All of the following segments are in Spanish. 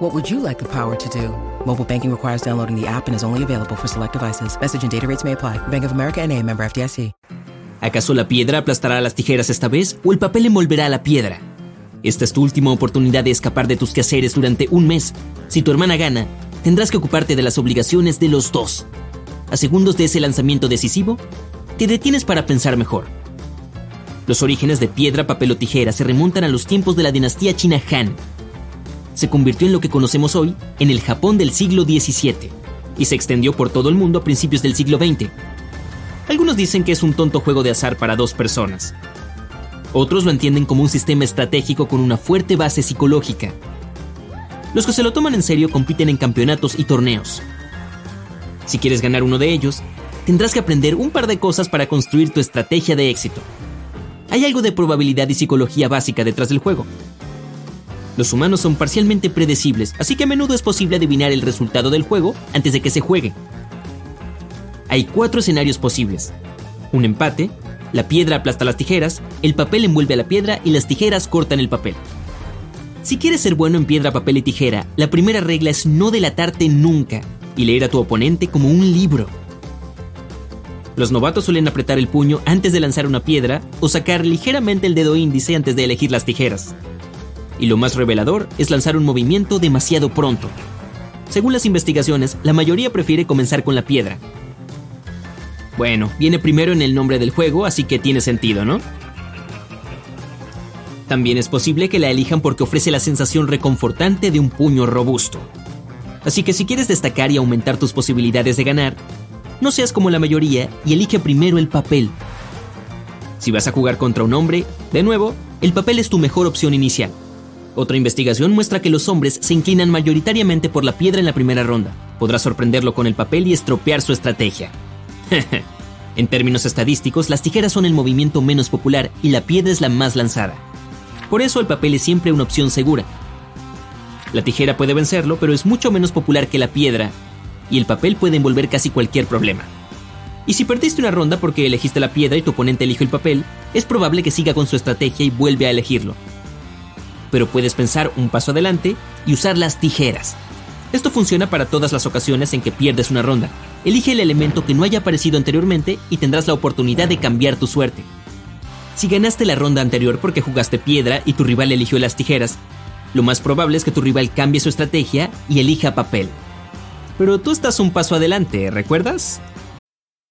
What would you like the power to do? Mobile banking requires downloading the app and is only available for select devices. Message and data rates may apply. Bank of America and a member FDIC. ¿Acaso la piedra aplastará las tijeras esta vez o el papel envolverá la piedra? Esta es tu última oportunidad de escapar de tus quehaceres durante un mes. Si tu hermana gana, tendrás que ocuparte de las obligaciones de los dos. A segundos de ese lanzamiento decisivo, te detienes para pensar mejor. Los orígenes de piedra, papel o tijera se remontan a los tiempos de la dinastía china Han. Se convirtió en lo que conocemos hoy en el Japón del siglo XVII y se extendió por todo el mundo a principios del siglo XX. Algunos dicen que es un tonto juego de azar para dos personas. Otros lo entienden como un sistema estratégico con una fuerte base psicológica. Los que se lo toman en serio compiten en campeonatos y torneos. Si quieres ganar uno de ellos, tendrás que aprender un par de cosas para construir tu estrategia de éxito. Hay algo de probabilidad y psicología básica detrás del juego. Los humanos son parcialmente predecibles, así que a menudo es posible adivinar el resultado del juego antes de que se juegue. Hay cuatro escenarios posibles. Un empate, la piedra aplasta las tijeras, el papel envuelve a la piedra y las tijeras cortan el papel. Si quieres ser bueno en piedra, papel y tijera, la primera regla es no delatarte nunca y leer a tu oponente como un libro. Los novatos suelen apretar el puño antes de lanzar una piedra o sacar ligeramente el dedo índice antes de elegir las tijeras. Y lo más revelador es lanzar un movimiento demasiado pronto. Según las investigaciones, la mayoría prefiere comenzar con la piedra. Bueno, viene primero en el nombre del juego, así que tiene sentido, ¿no? También es posible que la elijan porque ofrece la sensación reconfortante de un puño robusto. Así que si quieres destacar y aumentar tus posibilidades de ganar, no seas como la mayoría y elige primero el papel. Si vas a jugar contra un hombre, de nuevo, el papel es tu mejor opción inicial. Otra investigación muestra que los hombres se inclinan mayoritariamente por la piedra en la primera ronda. Podrás sorprenderlo con el papel y estropear su estrategia. en términos estadísticos, las tijeras son el movimiento menos popular y la piedra es la más lanzada. Por eso el papel es siempre una opción segura. La tijera puede vencerlo, pero es mucho menos popular que la piedra, y el papel puede envolver casi cualquier problema. Y si perdiste una ronda porque elegiste la piedra y tu oponente eligió el papel, es probable que siga con su estrategia y vuelve a elegirlo. Pero puedes pensar un paso adelante y usar las tijeras. Esto funciona para todas las ocasiones en que pierdes una ronda. Elige el elemento que no haya aparecido anteriormente y tendrás la oportunidad de cambiar tu suerte. Si ganaste la ronda anterior porque jugaste piedra y tu rival eligió las tijeras, lo más probable es que tu rival cambie su estrategia y elija papel. Pero tú estás un paso adelante, ¿recuerdas?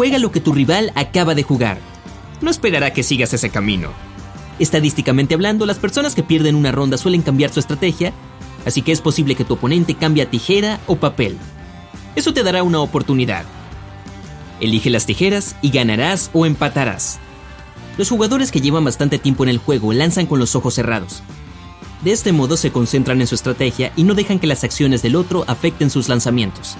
Juega lo que tu rival acaba de jugar. No esperará que sigas ese camino. Estadísticamente hablando, las personas que pierden una ronda suelen cambiar su estrategia, así que es posible que tu oponente cambie tijera o papel. Eso te dará una oportunidad. Elige las tijeras y ganarás o empatarás. Los jugadores que llevan bastante tiempo en el juego lanzan con los ojos cerrados. De este modo se concentran en su estrategia y no dejan que las acciones del otro afecten sus lanzamientos.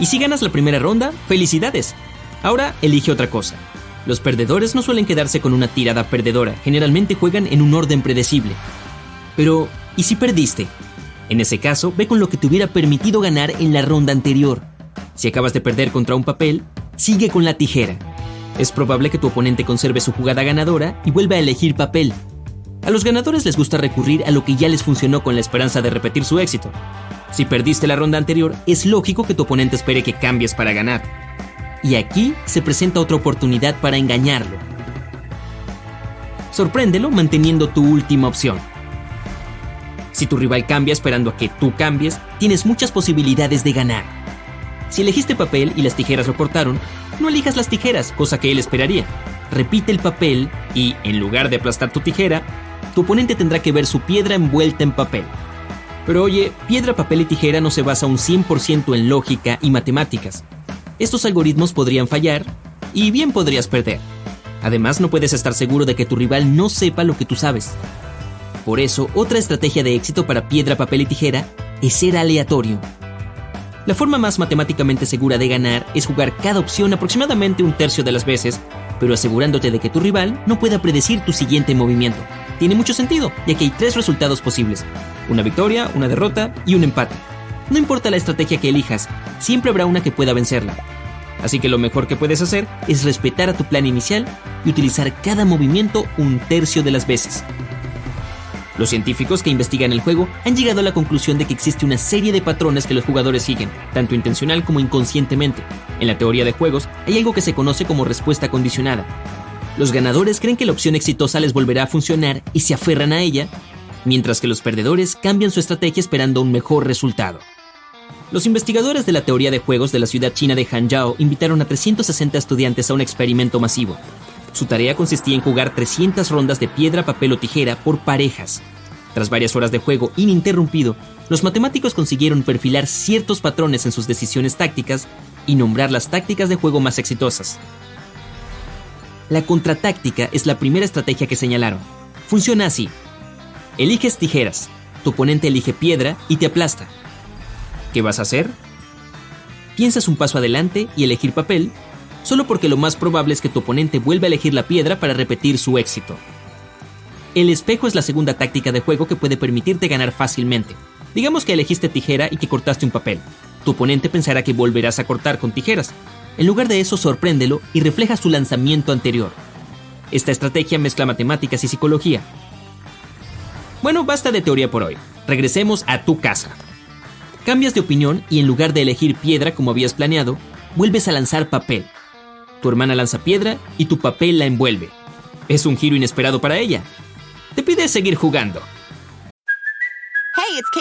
Y si ganas la primera ronda, felicidades. Ahora elige otra cosa. Los perdedores no suelen quedarse con una tirada perdedora, generalmente juegan en un orden predecible. Pero, ¿y si perdiste? En ese caso, ve con lo que te hubiera permitido ganar en la ronda anterior. Si acabas de perder contra un papel, sigue con la tijera. Es probable que tu oponente conserve su jugada ganadora y vuelva a elegir papel. A los ganadores les gusta recurrir a lo que ya les funcionó con la esperanza de repetir su éxito. Si perdiste la ronda anterior, es lógico que tu oponente espere que cambies para ganar. Y aquí se presenta otra oportunidad para engañarlo. Sorpréndelo manteniendo tu última opción. Si tu rival cambia esperando a que tú cambies, tienes muchas posibilidades de ganar. Si elegiste papel y las tijeras lo cortaron, no elijas las tijeras, cosa que él esperaría. Repite el papel y, en lugar de aplastar tu tijera, tu oponente tendrá que ver su piedra envuelta en papel. Pero oye, piedra, papel y tijera no se basa un 100% en lógica y matemáticas. Estos algoritmos podrían fallar y bien podrías perder. Además, no puedes estar seguro de que tu rival no sepa lo que tú sabes. Por eso, otra estrategia de éxito para piedra, papel y tijera es ser aleatorio. La forma más matemáticamente segura de ganar es jugar cada opción aproximadamente un tercio de las veces, pero asegurándote de que tu rival no pueda predecir tu siguiente movimiento. Tiene mucho sentido, ya que hay tres resultados posibles. Una victoria, una derrota y un empate. No importa la estrategia que elijas, siempre habrá una que pueda vencerla. Así que lo mejor que puedes hacer es respetar a tu plan inicial y utilizar cada movimiento un tercio de las veces. Los científicos que investigan el juego han llegado a la conclusión de que existe una serie de patrones que los jugadores siguen, tanto intencional como inconscientemente. En la teoría de juegos hay algo que se conoce como respuesta condicionada. Los ganadores creen que la opción exitosa les volverá a funcionar y se aferran a ella, mientras que los perdedores cambian su estrategia esperando un mejor resultado. Los investigadores de la teoría de juegos de la ciudad china de Hangzhou invitaron a 360 estudiantes a un experimento masivo. Su tarea consistía en jugar 300 rondas de piedra, papel o tijera por parejas. Tras varias horas de juego ininterrumpido, los matemáticos consiguieron perfilar ciertos patrones en sus decisiones tácticas y nombrar las tácticas de juego más exitosas. La contratáctica es la primera estrategia que señalaron. Funciona así. Eliges tijeras, tu oponente elige piedra y te aplasta. ¿Qué vas a hacer? Piensas un paso adelante y elegir papel solo porque lo más probable es que tu oponente vuelva a elegir la piedra para repetir su éxito. El espejo es la segunda táctica de juego que puede permitirte ganar fácilmente. Digamos que elegiste tijera y que cortaste un papel. Tu oponente pensará que volverás a cortar con tijeras. En lugar de eso, sorpréndelo y refleja su lanzamiento anterior. Esta estrategia mezcla matemáticas y psicología. Bueno, basta de teoría por hoy. Regresemos a tu casa. Cambias de opinión y en lugar de elegir piedra como habías planeado, vuelves a lanzar papel. Tu hermana lanza piedra y tu papel la envuelve. Es un giro inesperado para ella. Te pide seguir jugando.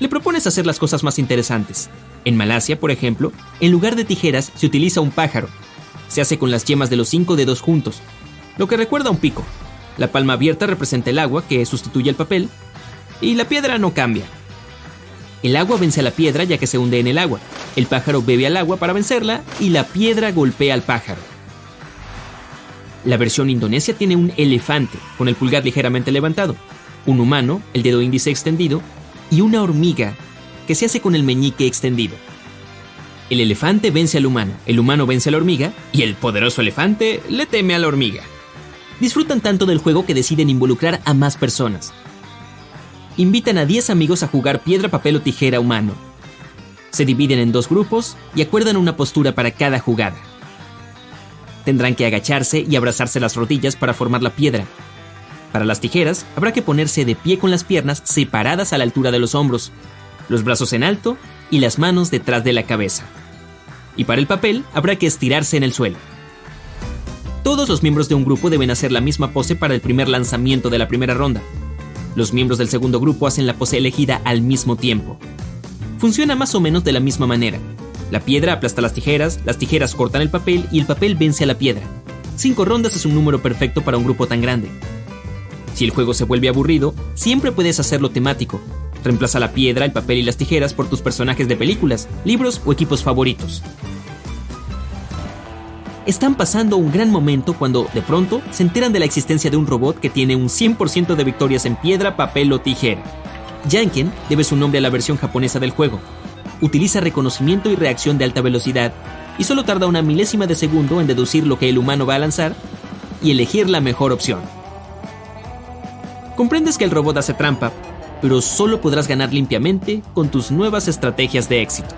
le propones hacer las cosas más interesantes. En Malasia, por ejemplo, en lugar de tijeras se utiliza un pájaro. Se hace con las yemas de los cinco dedos juntos, lo que recuerda a un pico. La palma abierta representa el agua, que sustituye el papel, y la piedra no cambia. El agua vence a la piedra ya que se hunde en el agua. El pájaro bebe al agua para vencerla y la piedra golpea al pájaro. La versión indonesia tiene un elefante con el pulgar ligeramente levantado, un humano, el dedo índice extendido, y una hormiga que se hace con el meñique extendido. El elefante vence al humano, el humano vence a la hormiga y el poderoso elefante le teme a la hormiga. Disfrutan tanto del juego que deciden involucrar a más personas. Invitan a 10 amigos a jugar piedra, papel o tijera humano. Se dividen en dos grupos y acuerdan una postura para cada jugada. Tendrán que agacharse y abrazarse las rodillas para formar la piedra. Para las tijeras, habrá que ponerse de pie con las piernas separadas a la altura de los hombros, los brazos en alto y las manos detrás de la cabeza. Y para el papel, habrá que estirarse en el suelo. Todos los miembros de un grupo deben hacer la misma pose para el primer lanzamiento de la primera ronda. Los miembros del segundo grupo hacen la pose elegida al mismo tiempo. Funciona más o menos de la misma manera. La piedra aplasta las tijeras, las tijeras cortan el papel y el papel vence a la piedra. Cinco rondas es un número perfecto para un grupo tan grande. Si el juego se vuelve aburrido, siempre puedes hacerlo temático. Reemplaza la piedra, el papel y las tijeras por tus personajes de películas, libros o equipos favoritos. Están pasando un gran momento cuando, de pronto, se enteran de la existencia de un robot que tiene un 100% de victorias en piedra, papel o tijera. Janken debe su nombre a la versión japonesa del juego. Utiliza reconocimiento y reacción de alta velocidad y solo tarda una milésima de segundo en deducir lo que el humano va a lanzar y elegir la mejor opción. Comprendes que el robot hace trampa, pero solo podrás ganar limpiamente con tus nuevas estrategias de éxito.